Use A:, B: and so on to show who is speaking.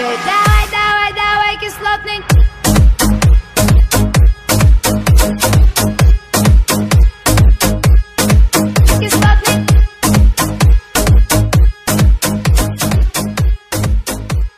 A: know that.